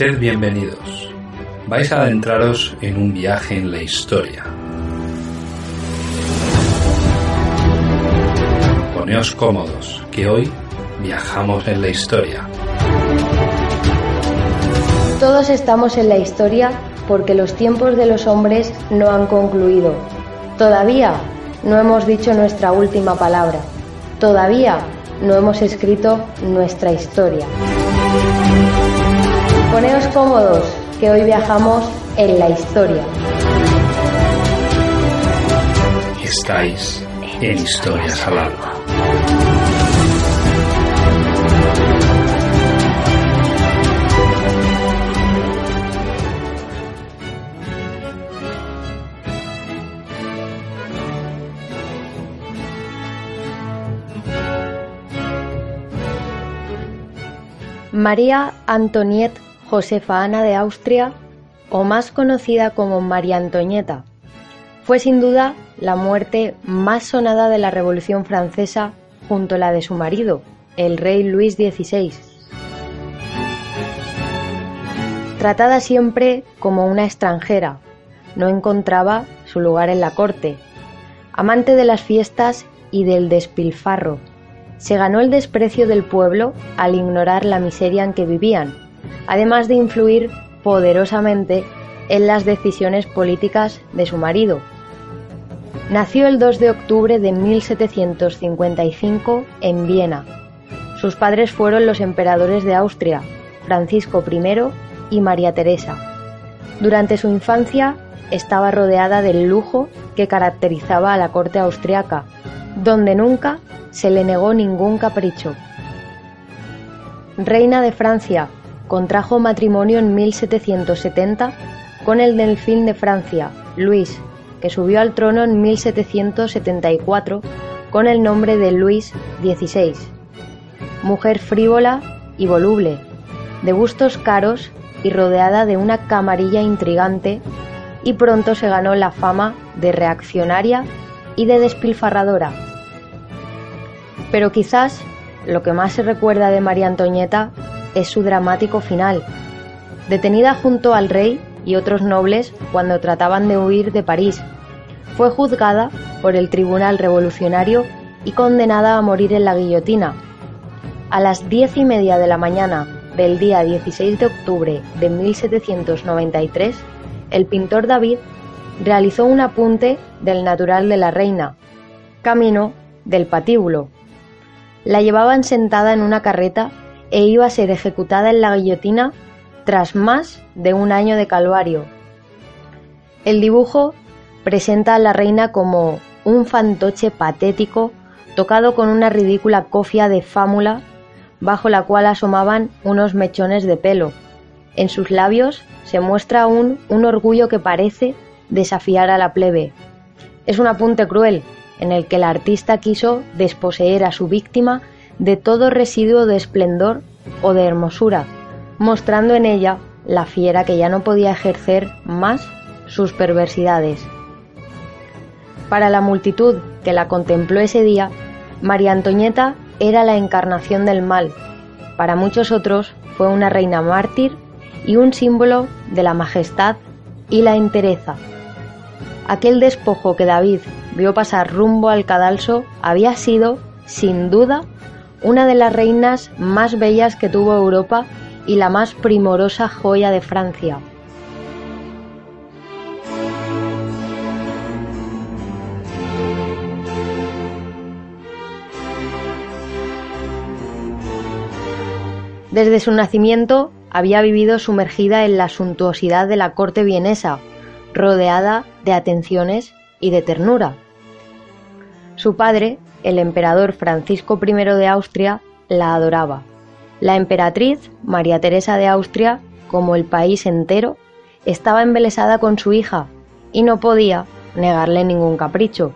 Sed bienvenidos. Vais a adentraros en un viaje en la historia. Poneos cómodos, que hoy viajamos en la historia. Todos estamos en la historia porque los tiempos de los hombres no han concluido. Todavía no hemos dicho nuestra última palabra. Todavía no hemos escrito nuestra historia. Poneos cómodos, que hoy viajamos en la historia. Estáis en Historias al Alba. María Antoniette Josefa Ana de Austria, o más conocida como María Antonieta, fue sin duda la muerte más sonada de la Revolución Francesa junto a la de su marido, el rey Luis XVI. Tratada siempre como una extranjera, no encontraba su lugar en la corte. Amante de las fiestas y del despilfarro, se ganó el desprecio del pueblo al ignorar la miseria en que vivían además de influir poderosamente en las decisiones políticas de su marido. Nació el 2 de octubre de 1755 en Viena. Sus padres fueron los emperadores de Austria, Francisco I y María Teresa. Durante su infancia estaba rodeada del lujo que caracterizaba a la corte austriaca, donde nunca se le negó ningún capricho. Reina de Francia contrajo matrimonio en 1770 con el delfín de Francia, Luis, que subió al trono en 1774 con el nombre de Luis XVI. Mujer frívola y voluble, de gustos caros y rodeada de una camarilla intrigante, y pronto se ganó la fama de reaccionaria y de despilfarradora. Pero quizás lo que más se recuerda de María Antonieta es su dramático final. Detenida junto al rey y otros nobles cuando trataban de huir de París, fue juzgada por el Tribunal Revolucionario y condenada a morir en la guillotina. A las diez y media de la mañana del día 16 de octubre de 1793, el pintor David realizó un apunte del natural de la reina, camino del patíbulo. La llevaban sentada en una carreta e iba a ser ejecutada en la guillotina tras más de un año de calvario. El dibujo presenta a la reina como un fantoche patético tocado con una ridícula cofia de fámula bajo la cual asomaban unos mechones de pelo. En sus labios se muestra aún un orgullo que parece desafiar a la plebe. Es un apunte cruel en el que el artista quiso desposeer a su víctima de todo residuo de esplendor o de hermosura, mostrando en ella la fiera que ya no podía ejercer más sus perversidades. Para la multitud que la contempló ese día, María Antonieta era la encarnación del mal. Para muchos otros fue una reina mártir y un símbolo de la majestad y la entereza. Aquel despojo que David vio pasar rumbo al cadalso había sido, sin duda, una de las reinas más bellas que tuvo Europa y la más primorosa joya de Francia. Desde su nacimiento, había vivido sumergida en la suntuosidad de la corte vienesa, rodeada de atenciones y de ternura. Su padre, el emperador Francisco I de Austria, la adoraba. La emperatriz, María Teresa de Austria, como el país entero, estaba embelesada con su hija y no podía negarle ningún capricho.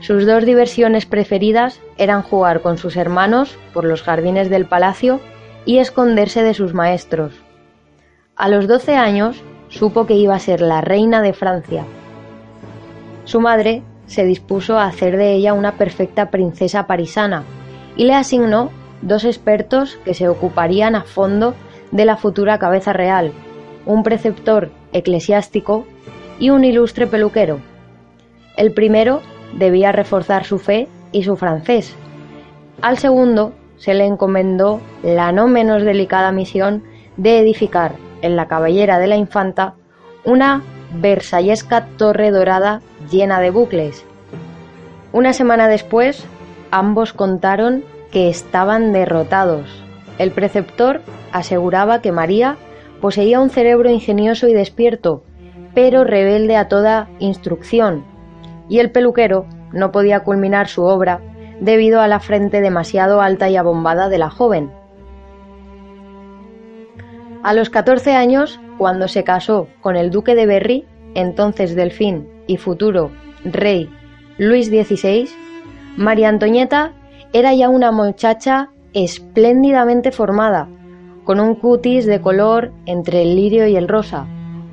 Sus dos diversiones preferidas eran jugar con sus hermanos por los jardines del palacio y esconderse de sus maestros. A los doce años supo que iba a ser la reina de Francia. Su madre se dispuso a hacer de ella una perfecta princesa parisana y le asignó dos expertos que se ocuparían a fondo de la futura cabeza real, un preceptor eclesiástico y un ilustre peluquero. El primero debía reforzar su fe y su francés. Al segundo se le encomendó la no menos delicada misión de edificar en la cabellera de la infanta una versallesca torre dorada llena de bucles. Una semana después, ambos contaron que estaban derrotados. El preceptor aseguraba que María poseía un cerebro ingenioso y despierto, pero rebelde a toda instrucción, y el peluquero no podía culminar su obra debido a la frente demasiado alta y abombada de la joven. A los 14 años, cuando se casó con el duque de Berry, entonces delfín y futuro rey Luis XVI, María Antonieta era ya una muchacha espléndidamente formada, con un cutis de color entre el lirio y el rosa,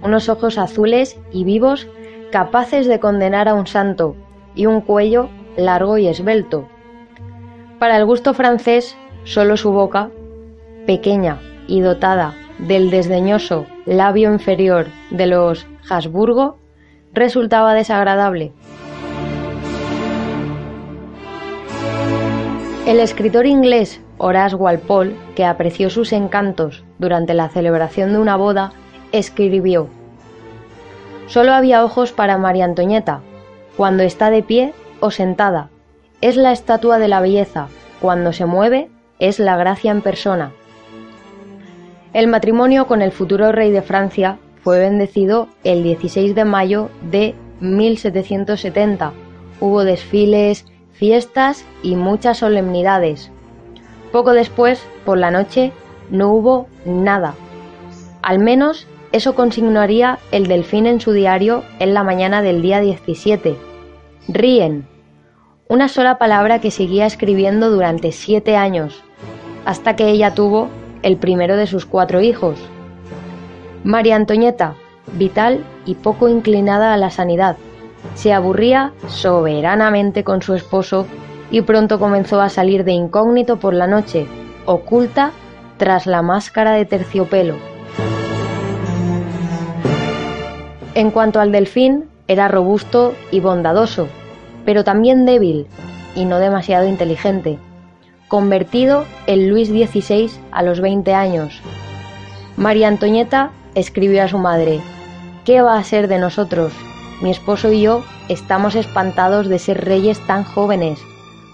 unos ojos azules y vivos capaces de condenar a un santo, y un cuello largo y esbelto. Para el gusto francés, solo su boca, pequeña y dotada del desdeñoso labio inferior de los Habsburgo resultaba desagradable. El escritor inglés Horace Walpole, que apreció sus encantos durante la celebración de una boda, escribió Solo había ojos para María Antonieta, cuando está de pie o sentada. Es la estatua de la belleza, cuando se mueve es la gracia en persona. El matrimonio con el futuro rey de Francia fue bendecido el 16 de mayo de 1770. Hubo desfiles, fiestas y muchas solemnidades. Poco después, por la noche, no hubo nada. Al menos eso consignaría el delfín en su diario en la mañana del día 17. Ríen. Una sola palabra que seguía escribiendo durante siete años, hasta que ella tuvo el primero de sus cuatro hijos. María Antonieta, vital y poco inclinada a la sanidad, se aburría soberanamente con su esposo y pronto comenzó a salir de incógnito por la noche, oculta tras la máscara de terciopelo. En cuanto al delfín, era robusto y bondadoso, pero también débil y no demasiado inteligente convertido en Luis XVI a los 20 años. María Antonieta escribió a su madre, ¿qué va a ser de nosotros? Mi esposo y yo estamos espantados de ser reyes tan jóvenes.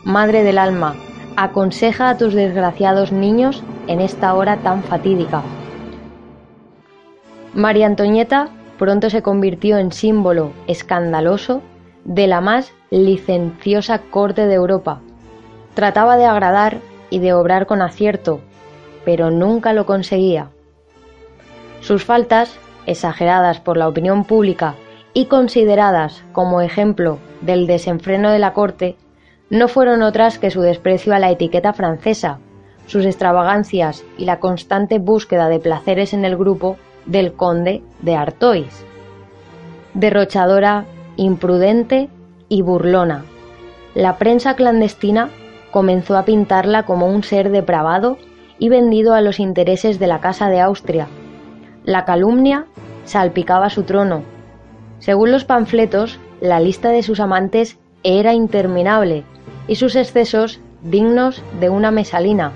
Madre del alma, aconseja a tus desgraciados niños en esta hora tan fatídica. María Antonieta pronto se convirtió en símbolo escandaloso de la más licenciosa corte de Europa Trataba de agradar y de obrar con acierto, pero nunca lo conseguía. Sus faltas, exageradas por la opinión pública y consideradas como ejemplo del desenfreno de la corte, no fueron otras que su desprecio a la etiqueta francesa, sus extravagancias y la constante búsqueda de placeres en el grupo del conde de Artois. Derrochadora, imprudente y burlona. La prensa clandestina comenzó a pintarla como un ser depravado y vendido a los intereses de la Casa de Austria. La calumnia salpicaba su trono. Según los panfletos, la lista de sus amantes era interminable y sus excesos dignos de una mesalina.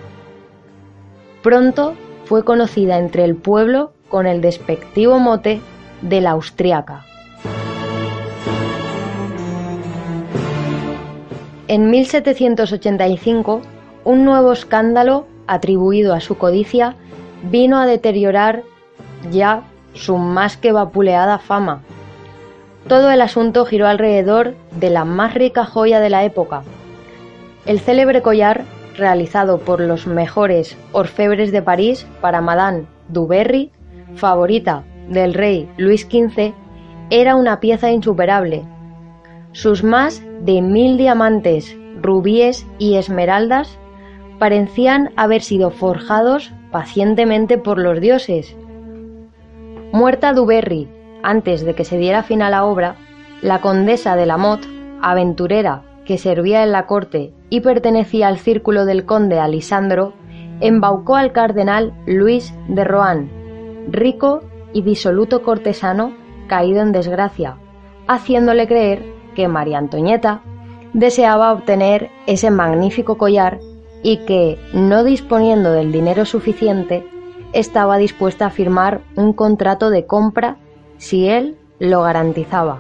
Pronto fue conocida entre el pueblo con el despectivo mote de la austriaca. En 1785, un nuevo escándalo atribuido a su codicia vino a deteriorar ya su más que vapuleada fama. Todo el asunto giró alrededor de la más rica joya de la época. El célebre collar, realizado por los mejores orfebres de París para Madame Duberry, favorita del rey Luis XV, era una pieza insuperable. Sus más de mil diamantes, rubíes y esmeraldas parecían haber sido forjados pacientemente por los dioses. Muerta Duberry, antes de que se diera fin a la obra, la condesa de la Motte, aventurera que servía en la corte y pertenecía al círculo del conde Alisandro, embaucó al cardenal Luis de Rohan, rico y disoluto cortesano caído en desgracia, haciéndole creer que María Antonieta deseaba obtener ese magnífico collar y que, no disponiendo del dinero suficiente, estaba dispuesta a firmar un contrato de compra si él lo garantizaba.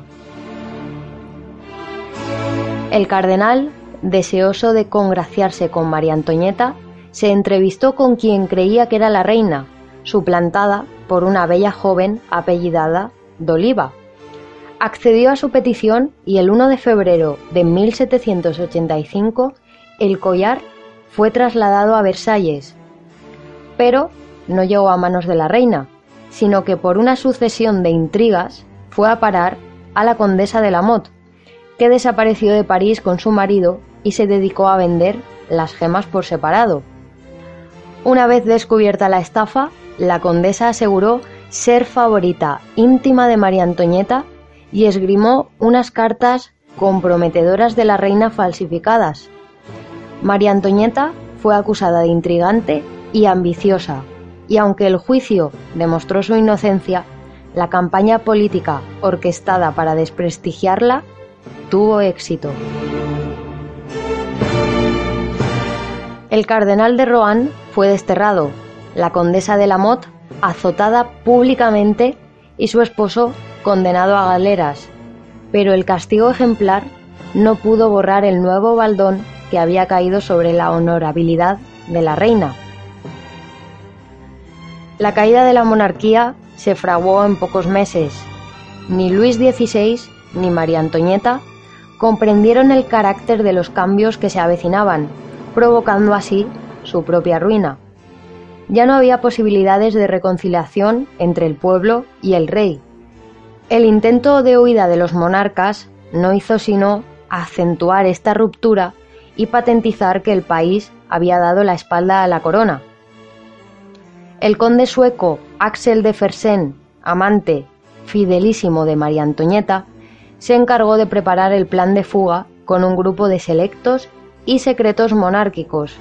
El cardenal, deseoso de congraciarse con María Antonieta, se entrevistó con quien creía que era la reina, suplantada por una bella joven apellidada D'Oliva. Accedió a su petición y el 1 de febrero de 1785 el collar fue trasladado a Versalles, pero no llegó a manos de la reina, sino que por una sucesión de intrigas fue a parar a la condesa de Lamotte, que desapareció de París con su marido y se dedicó a vender las gemas por separado. Una vez descubierta la estafa, la condesa aseguró ser favorita íntima de María Antonieta y esgrimó unas cartas comprometedoras de la reina falsificadas. María Antonieta fue acusada de intrigante y ambiciosa, y aunque el juicio demostró su inocencia, la campaña política orquestada para desprestigiarla tuvo éxito. El cardenal de Rohan fue desterrado, la condesa de Lamotte azotada públicamente y su esposo condenado a galeras, pero el castigo ejemplar no pudo borrar el nuevo baldón que había caído sobre la honorabilidad de la reina. La caída de la monarquía se fraguó en pocos meses. Ni Luis XVI ni María Antonieta comprendieron el carácter de los cambios que se avecinaban, provocando así su propia ruina. Ya no había posibilidades de reconciliación entre el pueblo y el rey. El intento de huida de los monarcas no hizo sino acentuar esta ruptura y patentizar que el país había dado la espalda a la corona. El conde sueco Axel de Fersen, amante fidelísimo de María Antonieta, se encargó de preparar el plan de fuga con un grupo de selectos y secretos monárquicos.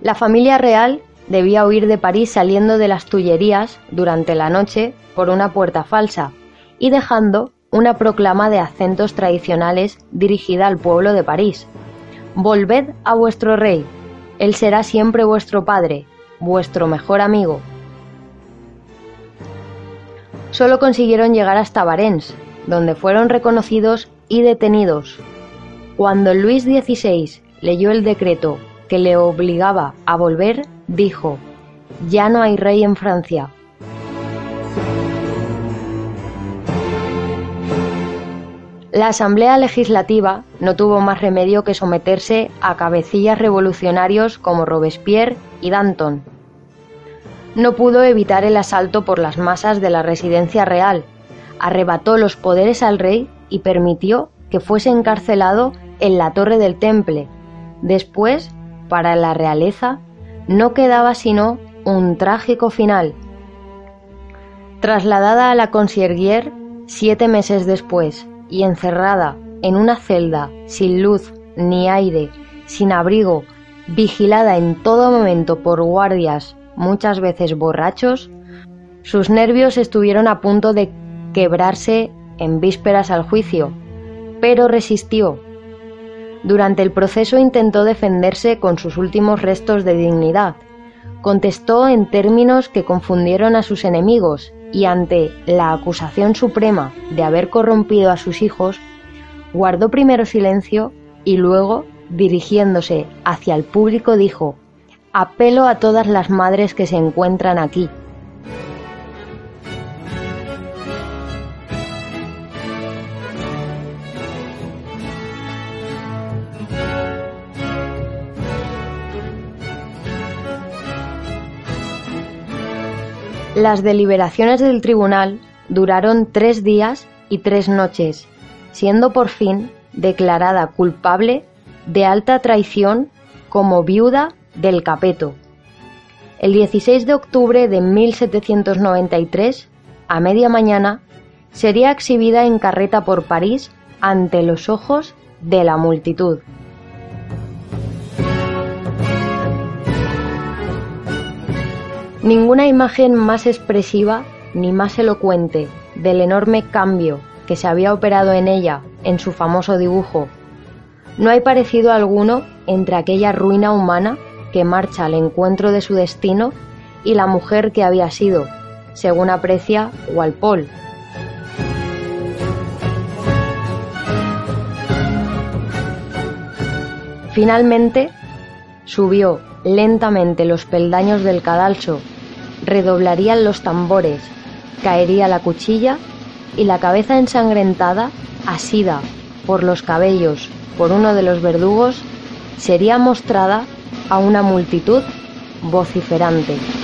La familia real debía huir de París saliendo de las Tullerías durante la noche por una puerta falsa y dejando una proclama de acentos tradicionales dirigida al pueblo de París. Volved a vuestro rey, él será siempre vuestro padre, vuestro mejor amigo. Solo consiguieron llegar hasta Varens, donde fueron reconocidos y detenidos. Cuando Luis XVI leyó el decreto que le obligaba a volver, dijo, ya no hay rey en Francia, La Asamblea Legislativa no tuvo más remedio que someterse a cabecillas revolucionarios como Robespierre y Danton. No pudo evitar el asalto por las masas de la residencia real, arrebató los poderes al rey y permitió que fuese encarcelado en la torre del Temple. Después, para la realeza, no quedaba sino un trágico final. Trasladada a la Concierguière siete meses después, y encerrada en una celda sin luz ni aire, sin abrigo, vigilada en todo momento por guardias, muchas veces borrachos, sus nervios estuvieron a punto de quebrarse en vísperas al juicio, pero resistió. Durante el proceso intentó defenderse con sus últimos restos de dignidad. Contestó en términos que confundieron a sus enemigos y ante la acusación suprema de haber corrompido a sus hijos, guardó primero silencio y luego, dirigiéndose hacia el público, dijo, apelo a todas las madres que se encuentran aquí. Las deliberaciones del tribunal duraron tres días y tres noches, siendo por fin declarada culpable de alta traición como viuda del Capeto. El 16 de octubre de 1793, a media mañana, sería exhibida en carreta por París ante los ojos de la multitud. Ninguna imagen más expresiva ni más elocuente del enorme cambio que se había operado en ella en su famoso dibujo. No hay parecido alguno entre aquella ruina humana que marcha al encuentro de su destino y la mujer que había sido, según aprecia Walpole. Finalmente, subió lentamente los peldaños del cadalso, redoblarían los tambores, caería la cuchilla y la cabeza ensangrentada, asida por los cabellos por uno de los verdugos, sería mostrada a una multitud vociferante.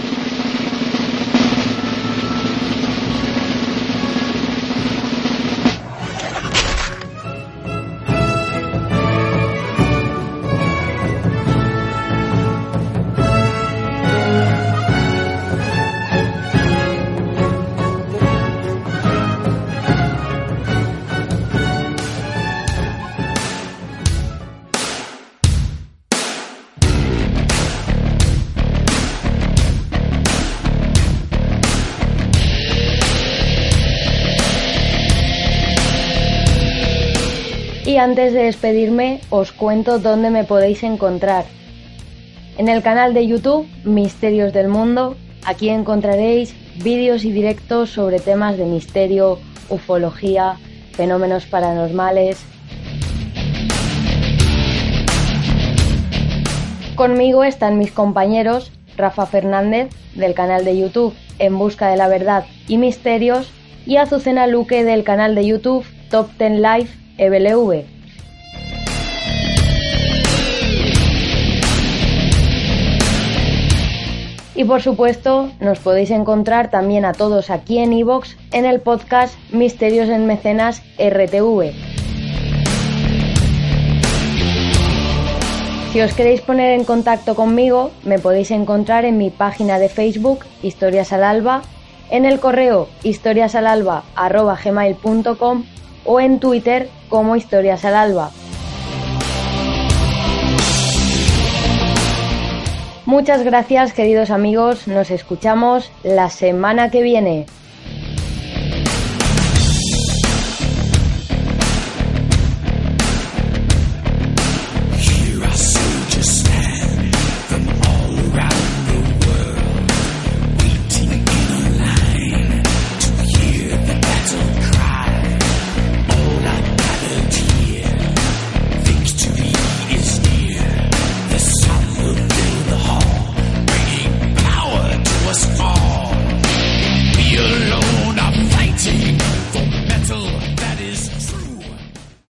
Y antes de despedirme os cuento dónde me podéis encontrar. En el canal de YouTube Misterios del Mundo, aquí encontraréis vídeos y directos sobre temas de misterio, ufología, fenómenos paranormales. Conmigo están mis compañeros Rafa Fernández del canal de YouTube En Busca de la Verdad y Misterios y Azucena Luque del canal de YouTube Top 10 Live EBLV. Y por supuesto, nos podéis encontrar también a todos aquí en iVoox en el podcast Misterios en Mecenas RTV. Si os queréis poner en contacto conmigo, me podéis encontrar en mi página de Facebook Historias al Alba, en el correo historiasalalba.gmail.com o en Twitter como Historias al Alba. Muchas gracias queridos amigos, nos escuchamos la semana que viene.